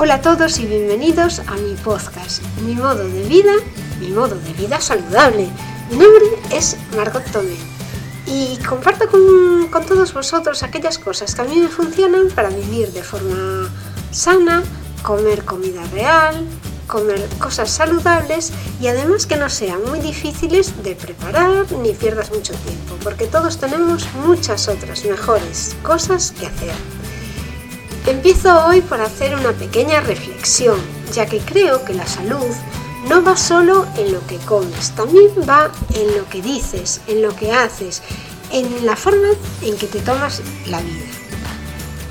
Hola a todos y bienvenidos a mi podcast, Mi modo de vida, mi modo de vida saludable. Mi nombre es Margot Tomé y comparto con, con todos vosotros aquellas cosas que a mí me funcionan para vivir de forma sana, comer comida real, comer cosas saludables y además que no sean muy difíciles de preparar ni pierdas mucho tiempo, porque todos tenemos muchas otras mejores cosas que hacer. Empiezo hoy por hacer una pequeña reflexión, ya que creo que la salud no va solo en lo que comes, también va en lo que dices, en lo que haces, en la forma en que te tomas la vida.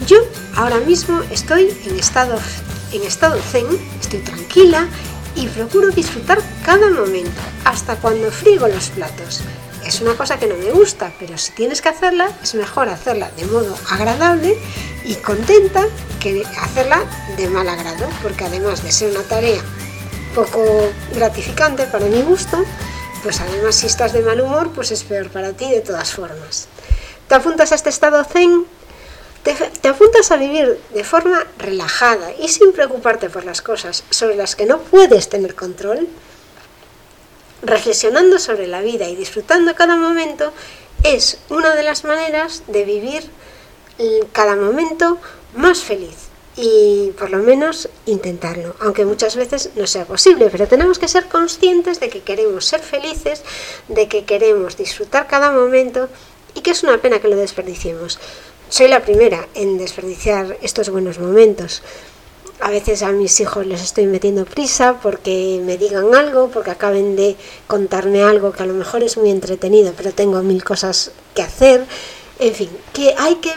Yo ahora mismo estoy en estado, en estado zen, estoy tranquila y procuro disfrutar cada momento, hasta cuando frigo los platos. Es una cosa que no me gusta, pero si tienes que hacerla, es mejor hacerla de modo agradable y contenta que hacerla de mal agrado, porque además de ser una tarea poco gratificante para mi gusto, pues además si estás de mal humor, pues es peor para ti de todas formas. Te apuntas a este estado zen, te, te, apuntas a vivir de forma relajada y sin preocuparte por las cosas sobre las que no puedes tener control, reflexionando sobre la vida y disfrutando cada momento, es una de las maneras de vivir cada momento más feliz y por lo menos intentarlo, aunque muchas veces no sea posible, pero tenemos que ser conscientes de que queremos ser felices, de que queremos disfrutar cada momento y que es una pena que lo desperdiciemos. Soy la primera en desperdiciar estos buenos momentos. A veces a mis hijos les estoy metiendo prisa porque me digan algo, porque acaben de contarme algo que a lo mejor es muy entretenido, pero tengo mil cosas que hacer en fin, que hay que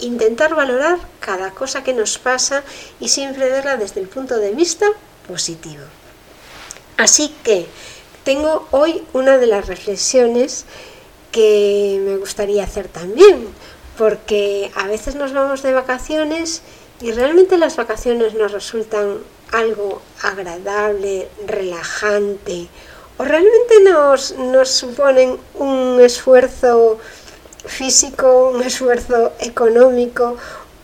intentar valorar cada cosa que nos pasa y siempre verla desde el punto de vista positivo. Así que tengo hoy una de las reflexiones que me gustaría hacer también, porque a veces nos vamos de vacaciones y realmente las vacaciones nos resultan algo agradable, relajante, o realmente nos, nos suponen un esfuerzo físico, un esfuerzo económico,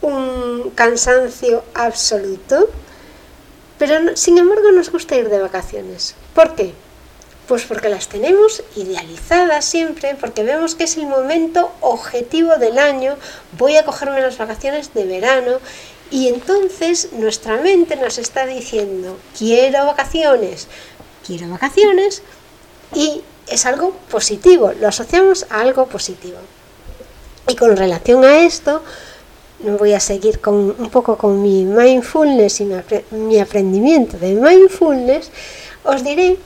un cansancio absoluto. Pero sin embargo nos gusta ir de vacaciones. ¿Por qué? Pues porque las tenemos idealizadas siempre, porque vemos que es el momento objetivo del año, voy a cogerme las vacaciones de verano y entonces nuestra mente nos está diciendo, quiero vacaciones, quiero vacaciones y es algo positivo, lo asociamos a algo positivo. Y con relación a esto, voy a seguir con, un poco con mi mindfulness y mi, mi aprendimiento de mindfulness. Os diré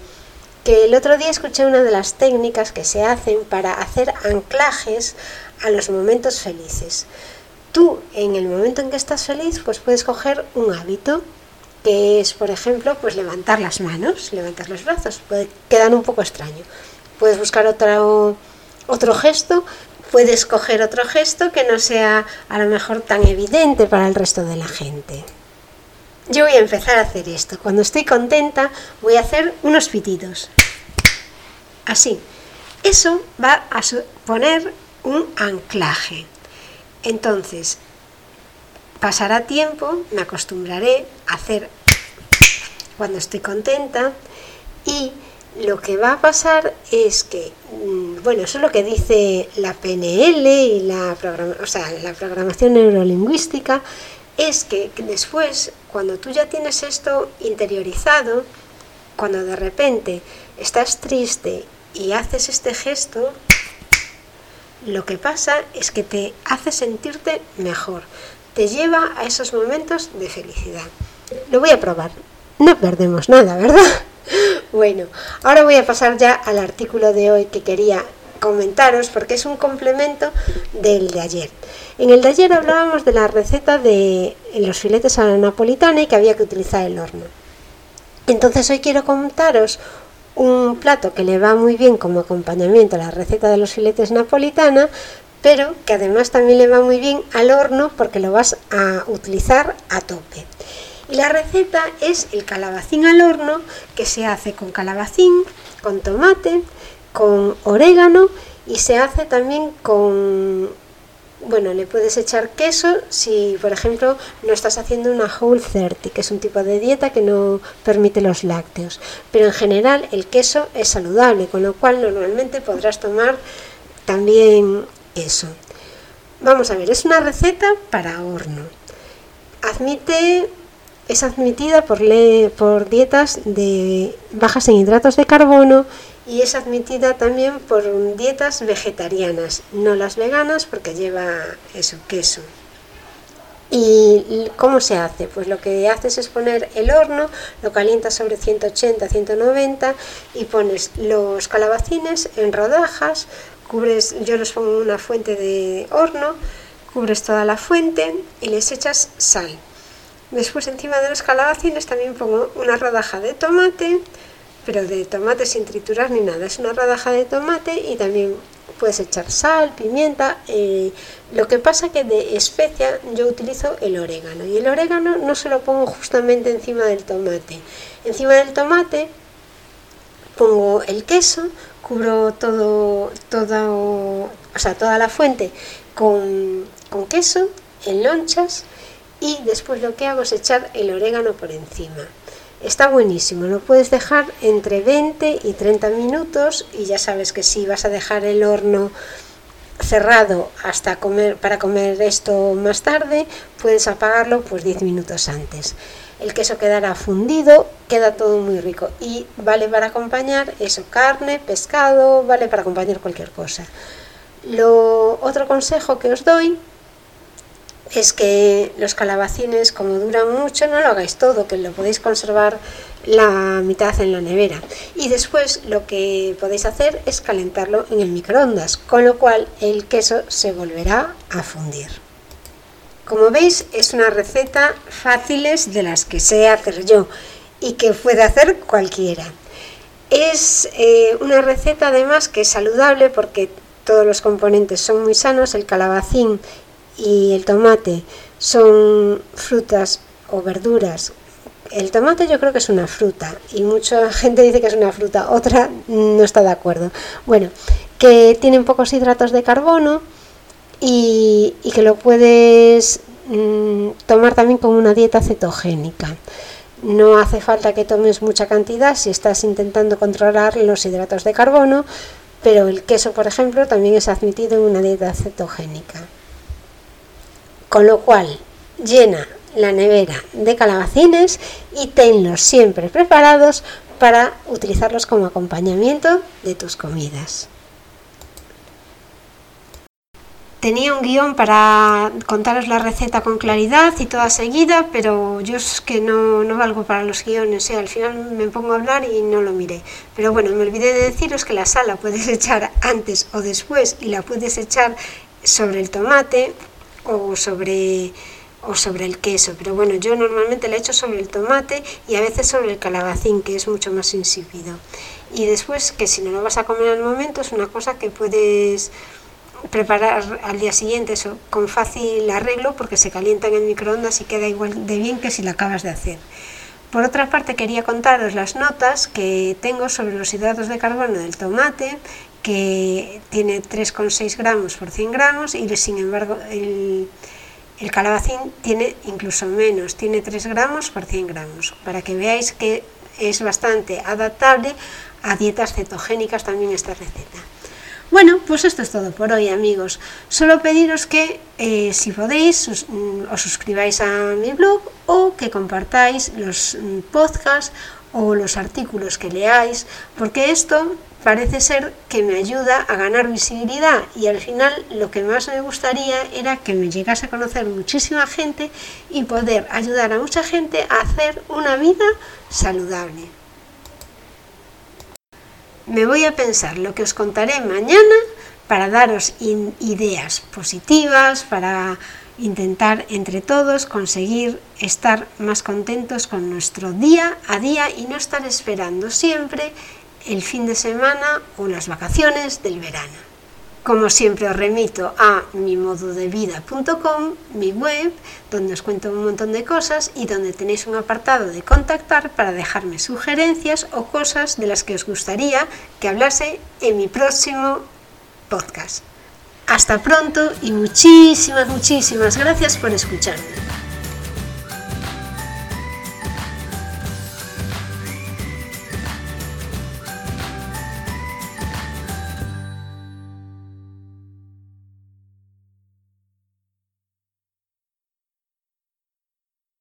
que el otro día escuché una de las técnicas que se hacen para hacer anclajes a los momentos felices. Tú, en el momento en que estás feliz, pues puedes coger un hábito que es, por ejemplo, pues levantar las manos, levantar los brazos. Puede quedar un poco extraño. Puedes buscar otro, otro gesto puedes coger otro gesto que no sea a lo mejor tan evidente para el resto de la gente. Yo voy a empezar a hacer esto. Cuando estoy contenta voy a hacer unos pitidos. Así. Eso va a poner un anclaje. Entonces, pasará tiempo, me acostumbraré a hacer cuando estoy contenta y lo que va a pasar es que, mm, bueno, eso es lo que dice la PNL y la, o sea, la programación neurolingüística, es que después, cuando tú ya tienes esto interiorizado, cuando de repente estás triste y haces este gesto, lo que pasa es que te hace sentirte mejor, te lleva a esos momentos de felicidad. Lo voy a probar. No perdemos nada, ¿verdad? Bueno, ahora voy a pasar ya al artículo de hoy que quería comentaros porque es un complemento del de ayer. En el de ayer hablábamos de la receta de los filetes a la napolitana y que había que utilizar el horno. Entonces hoy quiero contaros un plato que le va muy bien como acompañamiento a la receta de los filetes napolitana, pero que además también le va muy bien al horno porque lo vas a utilizar a tope. Y la receta es el calabacín al horno, que se hace con calabacín, con tomate, con orégano y se hace también con bueno, le puedes echar queso si, por ejemplo, no estás haciendo una Whole 30, que es un tipo de dieta que no permite los lácteos. Pero en general el queso es saludable, con lo cual normalmente podrás tomar también queso. Vamos a ver, es una receta para horno. Admite, es admitida por, por dietas de bajas en hidratos de carbono y es admitida también por dietas vegetarianas, no las veganas porque lleva eso, queso. ¿Y cómo se hace? Pues lo que haces es poner el horno, lo calientas sobre 180, 190 y pones los calabacines en rodajas, cubres, yo los pongo en una fuente de horno, cubres toda la fuente y les echas sal. Después encima de los calabacines también pongo una rodaja de tomate, pero de tomate sin triturar ni nada. Es una rodaja de tomate y también puedes echar sal, pimienta. Eh, lo que pasa que de especia yo utilizo el orégano y el orégano no se lo pongo justamente encima del tomate. Encima del tomate pongo el queso, cubro todo, toda, o sea, toda la fuente con, con queso en lonchas y después lo que hago es echar el orégano por encima. Está buenísimo, lo puedes dejar entre 20 y 30 minutos y ya sabes que si vas a dejar el horno cerrado hasta comer para comer esto más tarde, puedes apagarlo pues 10 minutos antes. El queso quedará fundido, queda todo muy rico y vale para acompañar eso, carne, pescado, vale para acompañar cualquier cosa. Lo otro consejo que os doy es que los calabacines, como duran mucho, no lo hagáis todo, que lo podéis conservar la mitad en la nevera. Y después lo que podéis hacer es calentarlo en el microondas, con lo cual el queso se volverá a fundir. Como veis, es una receta fáciles de las que sé hacer yo y que puede hacer cualquiera. Es eh, una receta además que es saludable porque todos los componentes son muy sanos, el calabacín y el tomate son frutas o verduras. El tomate yo creo que es una fruta y mucha gente dice que es una fruta, otra no está de acuerdo. Bueno, que tienen pocos hidratos de carbono y, que lo puedes mm, tomar también como una dieta cetogénica. No hace falta que tomes mucha cantidad si estás intentando controlar los hidratos de carbono, pero el queso, por ejemplo, también es admitido en una dieta cetogénica. Con lo cual, llena la nevera de calabacines y tenlos siempre preparados para utilizarlos como acompañamiento de tus comidas. Tenía un guion para contaros la receta con claridad y toda seguida, pero yo es que no, no valgo para los guiones, ¿eh? al final me pongo a hablar y no lo miré. Pero bueno, me olvidé de deciros que la sal la puedes echar antes o después y la puedes echar sobre el tomate o sobre o sobre el queso, pero bueno, yo normalmente la echo sobre el tomate y a veces sobre el calabacín, que es mucho más insípido. Y después, que si no lo vas a comer al momento, es una cosa que puedes preparar al día siguiente con fácil arreglo porque se calienta en el microondas y queda igual de bien que si la acabas de hacer. Por otra parte, quería contaros las notas que tengo sobre los hidratos de carbono del tomate, que tiene 3,6 gramos por 100 gramos y sin embargo el, calabacín tiene incluso menos, tiene 3 gramos por 100 gramos, para que veáis que es bastante adaptable a dietas cetogénicas también esta receta. Bueno, pues esto es todo por hoy amigos. Solo pediros que eh, si podéis mm, os suscribáis a mi blog o que compartáis los mm, podcasts o los artículos que leáis, porque esto parece ser que me ayuda a ganar visibilidad y al final lo que más me gustaría era que me llegase a conocer muchísima gente y poder ayudar a mucha gente a hacer una vida saludable. Me voy a pensar lo que os contaré mañana para daros ideas positivas, para intentar entre todos conseguir estar más contentos con nuestro día a día y no estar esperando siempre el fin de semana o las vacaciones del verano. Como siempre os remito a mimododevida.com, mi web, donde os cuento un montón de cosas y donde tenéis un apartado de contactar para dejarme sugerencias o cosas de las que os gustaría que hablase en mi próximo podcast. Hasta pronto y muchísimas, muchísimas gracias por escucharme.